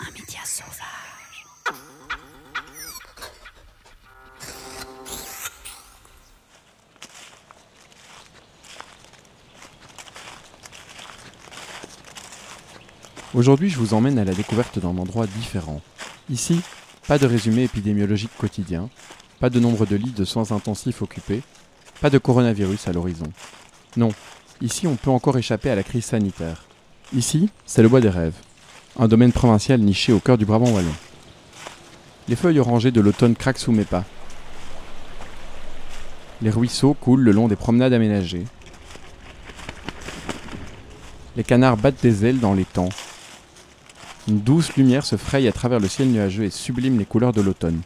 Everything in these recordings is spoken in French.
Un média sauvage. Aujourd'hui, je vous emmène à la découverte d'un endroit différent. Ici, pas de résumé épidémiologique quotidien, pas de nombre de lits de soins intensifs occupés, pas de coronavirus à l'horizon. Non, ici on peut encore échapper à la crise sanitaire. Ici, c'est le bois des rêves, un domaine provincial niché au cœur du Brabant wallon. Les feuilles orangées de l'automne craquent sous mes pas. Les ruisseaux coulent le long des promenades aménagées. Les canards battent des ailes dans les temps. Une douce lumière se fraye à travers le ciel nuageux et sublime les couleurs de l'automne.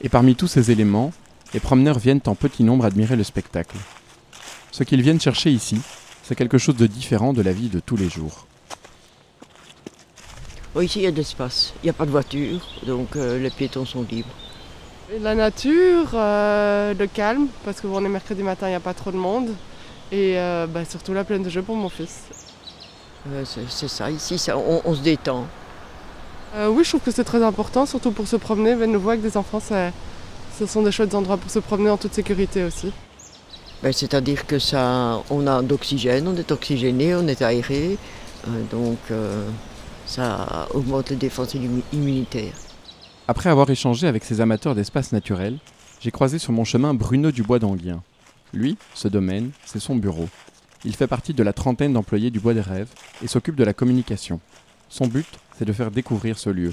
Et parmi tous ces éléments, les promeneurs viennent en petit nombre admirer le spectacle. Ce qu'ils viennent chercher ici, c'est quelque chose de différent de la vie de tous les jours. Bon, ici, il y a de l'espace. Il n'y a pas de voiture, donc euh, les piétons sont libres. La nature, euh, le calme, parce que bon, on est mercredi matin, il n'y a pas trop de monde. Et euh, bah, surtout la plaine de jeu pour mon fils. Euh, c'est ça, ici, ça, on, on se détend. Euh, oui, je trouve que c'est très important, surtout pour se promener. Ben, nouveau avec des enfants, c'est- ce sont des chouettes endroits pour se promener en toute sécurité aussi. Ben, C'est-à-dire que ça, on a d'oxygène, on est oxygéné, on est aéré, euh, donc euh, ça augmente les défenses immu- immunitaires. Après avoir échangé avec ces amateurs d'espaces naturels, j'ai croisé sur mon chemin Bruno Dubois d'Anguien. Lui, ce domaine, c'est son bureau. Il fait partie de la trentaine d'employés du Bois des Rêves et s'occupe de la communication. Son but, c'est de faire découvrir ce lieu.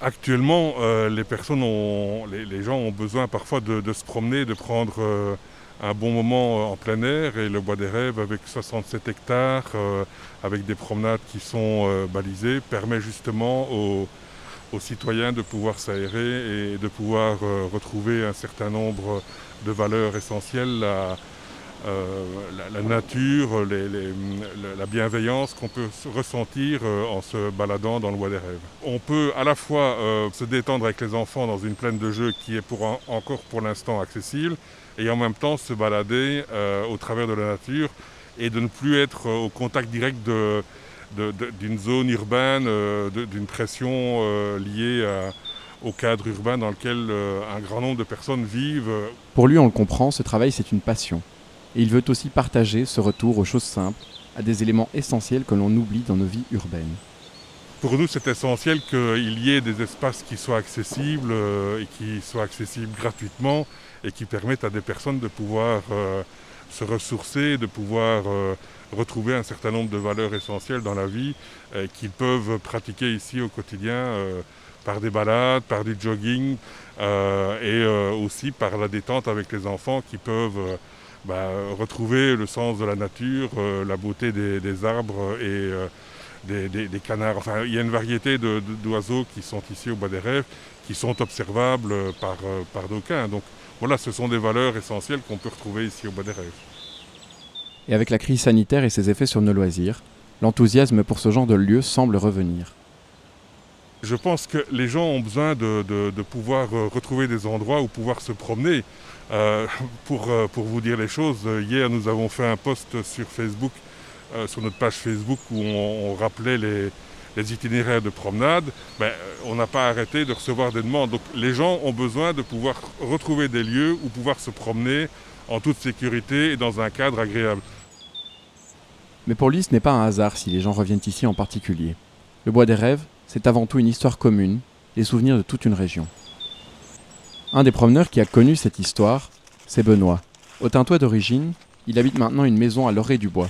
Actuellement, euh, les personnes ont, les, les gens ont besoin parfois de, de se promener, de prendre euh, un bon moment euh, en plein air. Et le Bois des Rêves, avec 67 hectares, euh, avec des promenades qui sont euh, balisées, permet justement aux, aux citoyens de pouvoir s'aérer et de pouvoir euh, retrouver un certain nombre de valeurs essentielles. La, euh, la, nature, la- la bienveillance qu'on peut se ressentir euh, en se baladant dans le bois des rêves. On peut à la fois euh, se détendre avec les enfants dans une plaine de jeu qui est pour encore pour l'instant accessible et en même temps se balader au travers de la nature et de ne plus être au contact direct d'une zone urbaine, d'une pression liée au cadre urbain dans lequel un grand nombre de personnes vivent Pour lui, on le comprend, ce travail, c'est une passion. Et il veut aussi partager ce retour aux choses simples, à des éléments essentiels que l'on oublie dans nos vies urbaines. Pour nous, c'est essentiel qu'il y ait des espaces qui soient accessibles euh, et qui soient accessibles gratuitement et qui permettent à des personnes de pouvoir euh, se ressourcer, de pouvoir euh, retrouver un certain nombre de valeurs essentielles dans la vie qu'ils peuvent pratiquer ici au quotidien par des balades, par du jogging et aussi par la détente avec les enfants qui peuvent bah, retrouver le sens de la nature, euh, la beauté des, des arbres et euh, des, des- des canards. Enfin, il y a une variété d'oiseaux qui sont ici au Bois des Rêves, qui sont observables euh, par, par d'aucuns. Donc voilà, ce sont des valeurs essentielles qu'on peut retrouver ici au Bois des Rêves. Et avec la crise sanitaire et ses effets sur nos loisirs, l'enthousiasme pour ce genre de lieu semble revenir. Je pense que les gens ont besoin de, de- de pouvoir retrouver des endroits où pouvoir se promener. Euh, pour, euh, pour vous dire les choses, euh, hier nous avons fait un post sur Facebook, sur notre page Facebook, où on, rappelait les, itinéraires de promenade. Ben, on n'a pas arrêté de recevoir des demandes. Donc les gens ont besoin de pouvoir retrouver des lieux où pouvoir se promener en toute sécurité et dans un cadre agréable. Mais pour lui, ce n'est pas un hasard si les gens reviennent ici en particulier. Le Bois des Rêves, c'est avant tout une histoire commune, les souvenirs de toute une région. Un des promeneurs qui a connu cette histoire, c'est Benoît. Autun-toi d'origine, il habite maintenant une maison à l'orée du bois.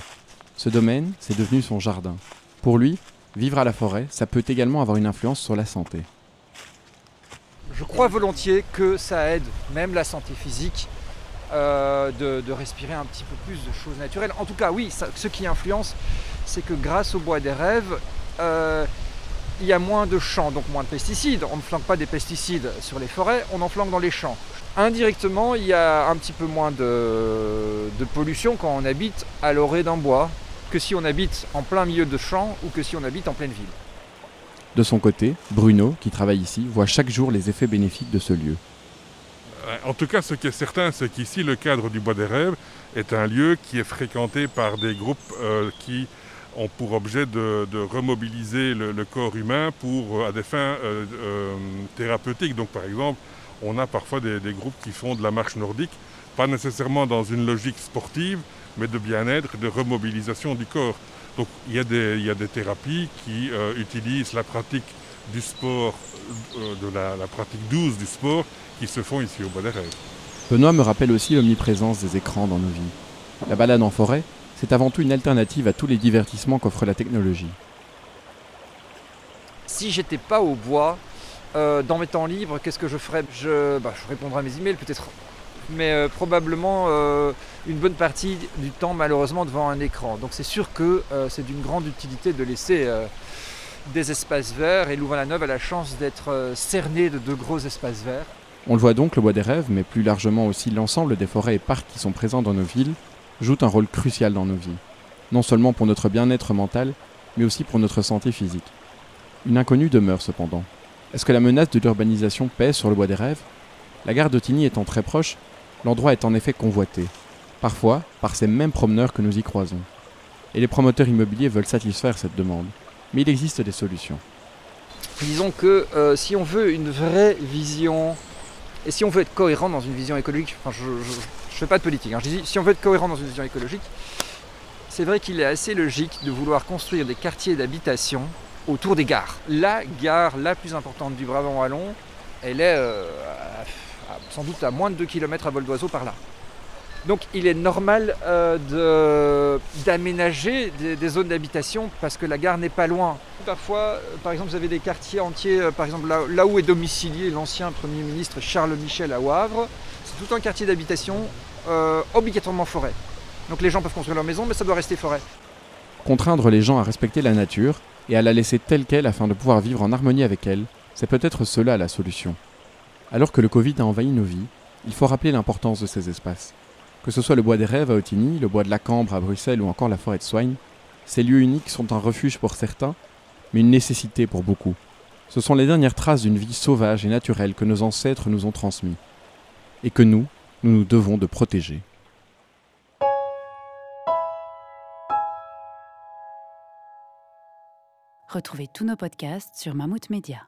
Ce domaine, c'est devenu son jardin. Pour lui, vivre à la forêt, ça peut également avoir une influence sur la santé. Je crois volontiers que ça aide même la santé physique euh, de, respirer un petit peu plus de choses naturelles. En tout cas, oui, ce qui influence, c'est que grâce au bois des rêves, euh, il y a moins de champs, donc moins de pesticides. On ne flanque pas des pesticides sur les forêts, on en flanque dans les champs. Indirectement, il y a un petit peu moins de, de pollution quand on habite à l'orée d'un bois que si on habite en plein milieu de champs ou que si on habite en pleine ville. De son côté, Bruno, qui travaille ici, voit chaque jour les effets bénéfiques de ce lieu. En tout cas, ce qui est certain, c'est qu'ici, le cadre du Bois des Rêves est un lieu qui est fréquenté par des groupes euh, qui ont pour objet de, remobiliser le, corps humain pour, à des fins thérapeutiques. Donc, par exemple, on a parfois des, groupes qui font de la marche nordique, pas nécessairement dans une logique sportive, mais de bien-être, de remobilisation du corps. Donc il y a des, thérapies qui utilisent la pratique du sport, euh, de la, pratique douce du sport qui se font ici au Rêves. Benoît me rappelle aussi l'omniprésence des écrans dans nos vies. La balade en forêt, c'est avant tout une alternative à tous les divertissements qu'offre la technologie. Si j'étais pas au bois, euh, dans mes temps libres, qu'est-ce que je ferais? Je, bah, je répondrais à mes emails peut-être, mais euh, probablement une bonne partie du temps malheureusement devant un écran. Donc c'est sûr que c'est d'une grande utilité de laisser des espaces verts et Louvain-la-Neuve a la chance d'être euh, cerné de deux gros espaces verts. On le voit donc, le Bois des Rêves, mais plus largement aussi l'ensemble des forêts et parcs qui sont présents dans nos villes, jouent un rôle crucial dans nos vies. Non seulement pour notre bien-être mental, mais aussi pour notre santé physique. Une inconnue demeure cependant. Est-ce que la menace de l'urbanisation pèse sur le Bois des Rêves? La gare de Tigny étant très proche, l'endroit est en effet convoité. Parfois, par ces mêmes promeneurs que nous y croisons. Et les promoteurs immobiliers veulent satisfaire cette demande. Mais il existe des solutions. Disons que euh, si on veut une vraie vision, et si on veut être cohérent dans une vision écologique, enfin je ne fais pas de politique, hein, si on veut être cohérent dans une vision écologique, c'est vrai qu'il est assez logique de vouloir construire des quartiers d'habitation autour des gares. La gare la plus importante du Brabant Wallon, elle est euh, sans doute à moins de 2 km à vol d'oiseau par là. Donc il est normal euh, d'aménager des, zones d'habitation parce que la gare n'est pas loin. Parfois, euh, par exemple, vous avez des quartiers entiers, euh, par exemple là, où est domicilié l'ancien Premier ministre Charles Michel à Wavre, c'est tout un quartier d'habitation obligatoirement forêt. Donc les gens peuvent construire leur maison, mais ça doit rester forêt. Contraindre les gens à respecter la nature et à la laisser telle qu'elle afin de pouvoir vivre en harmonie avec elle, c'est peut-être cela la solution. Alors que le Covid a envahi nos vies, il faut rappeler l'importance de ces espaces. Que ce soit le bois des rêves à Otigny, le bois de la Cambre à Bruxelles ou encore la forêt de Soigne, ces lieux uniques sont un refuge pour certains, mais une nécessité pour beaucoup. Ce sont les dernières traces d'une vie sauvage et naturelle que nos ancêtres nous ont transmis, et que nous, nous nous devons de protéger. Retrouvez tous nos podcasts sur Mammouth Media.